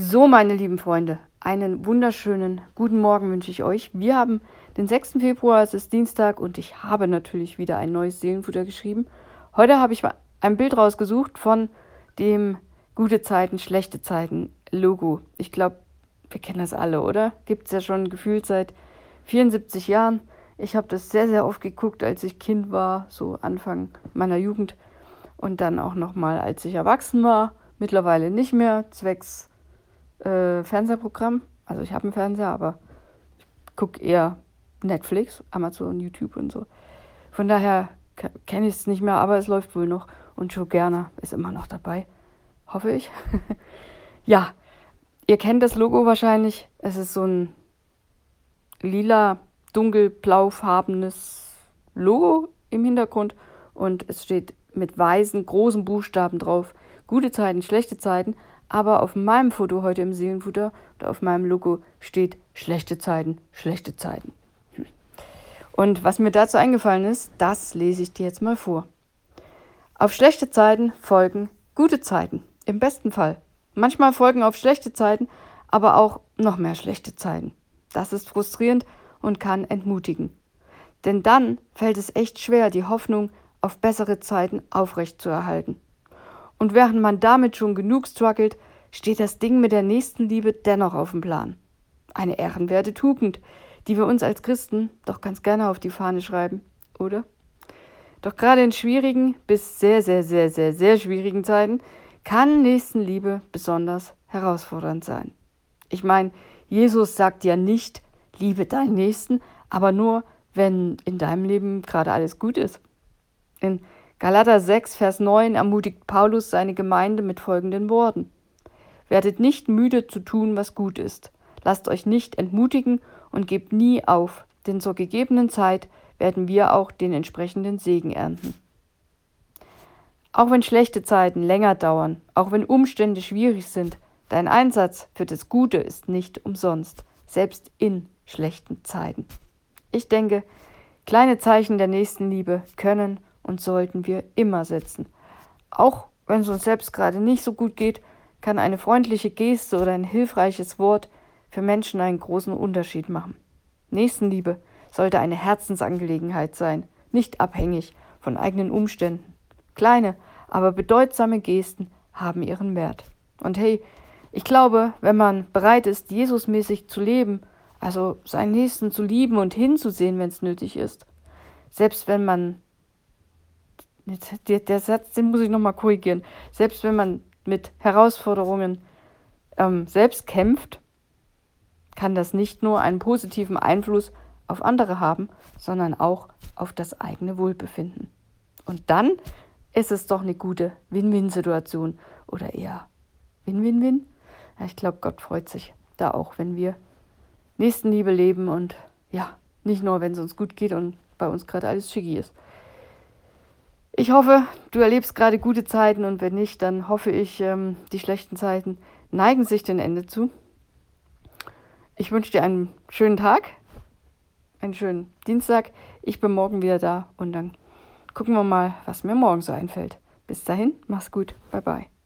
So, meine lieben Freunde, einen wunderschönen guten Morgen wünsche ich euch. Wir haben den 6. Februar, es ist Dienstag und ich habe natürlich wieder ein neues Seelenfutter geschrieben. Heute habe ich ein Bild rausgesucht von dem Gute Zeiten, schlechte Zeiten Logo. Ich glaube, wir kennen das alle, oder? Gibt es ja schon gefühlt seit 74 Jahren. Ich habe das sehr, sehr oft geguckt, als ich Kind war, so Anfang meiner Jugend. Und dann auch nochmal, als ich erwachsen war. Mittlerweile nicht mehr, zwecks äh, Fernsehprogramm. Also ich habe einen Fernseher, aber ich gucke eher Netflix, Amazon, YouTube und so. Von daher kenne ich es nicht mehr, aber es läuft wohl noch. Und Joe Gerner ist immer noch dabei. Hoffe ich. ja, ihr kennt das Logo wahrscheinlich. Es ist so ein lila, dunkelblaufarbenes Logo im Hintergrund. Und es steht mit weißen, großen Buchstaben drauf. Gute Zeiten, schlechte Zeiten aber auf meinem Foto heute im Seelenfutter oder auf meinem Logo steht schlechte Zeiten, schlechte Zeiten. Hm. Und was mir dazu eingefallen ist, das lese ich dir jetzt mal vor. Auf schlechte Zeiten folgen gute Zeiten, im besten Fall. Manchmal folgen auf schlechte Zeiten aber auch noch mehr schlechte Zeiten. Das ist frustrierend und kann entmutigen. Denn dann fällt es echt schwer, die Hoffnung auf bessere Zeiten aufrechtzuerhalten. Und während man damit schon genug struggelt, steht das Ding mit der Nächstenliebe dennoch auf dem Plan. Eine ehrenwerte Tugend, die wir uns als Christen doch ganz gerne auf die Fahne schreiben, oder? Doch gerade in schwierigen bis sehr, sehr, sehr, sehr, sehr schwierigen Zeiten kann Nächstenliebe besonders herausfordernd sein. Ich meine, Jesus sagt ja nicht, liebe deinen Nächsten, aber nur, wenn in deinem Leben gerade alles gut ist. In Galater 6, Vers 9 ermutigt Paulus seine Gemeinde mit folgenden Worten. Werdet nicht müde zu tun, was gut ist. Lasst euch nicht entmutigen und gebt nie auf, denn zur gegebenen Zeit werden wir auch den entsprechenden Segen ernten. Auch wenn schlechte Zeiten länger dauern, auch wenn Umstände schwierig sind, dein Einsatz für das Gute ist nicht umsonst, selbst in schlechten Zeiten. Ich denke, kleine Zeichen der Nächstenliebe können und sollten wir immer setzen. Auch wenn es uns selbst gerade nicht so gut geht, kann eine freundliche Geste oder ein hilfreiches Wort für Menschen einen großen Unterschied machen. Nächstenliebe sollte eine Herzensangelegenheit sein, nicht abhängig von eigenen Umständen. Kleine, aber bedeutsame Gesten haben ihren Wert. Und hey, ich glaube, wenn man bereit ist, Jesusmäßig zu leben, also seinen Nächsten zu lieben und hinzusehen, wenn es nötig ist, selbst wenn man der, der Satz, den muss ich nochmal korrigieren. Selbst wenn man mit Herausforderungen ähm, selbst kämpft, kann das nicht nur einen positiven Einfluss auf andere haben, sondern auch auf das eigene Wohlbefinden. Und dann ist es doch eine gute Win-Win-Situation oder eher Win-Win-Win. Ja, ich glaube, Gott freut sich da auch, wenn wir Nächstenliebe leben und ja, nicht nur, wenn es uns gut geht und bei uns gerade alles schicki ist. Ich hoffe, du erlebst gerade gute Zeiten und wenn nicht, dann hoffe ich, ähm, die schlechten Zeiten neigen sich dem Ende zu. Ich wünsche dir einen schönen Tag, einen schönen Dienstag. Ich bin morgen wieder da und dann gucken wir mal, was mir morgen so einfällt. Bis dahin, mach's gut. Bye bye.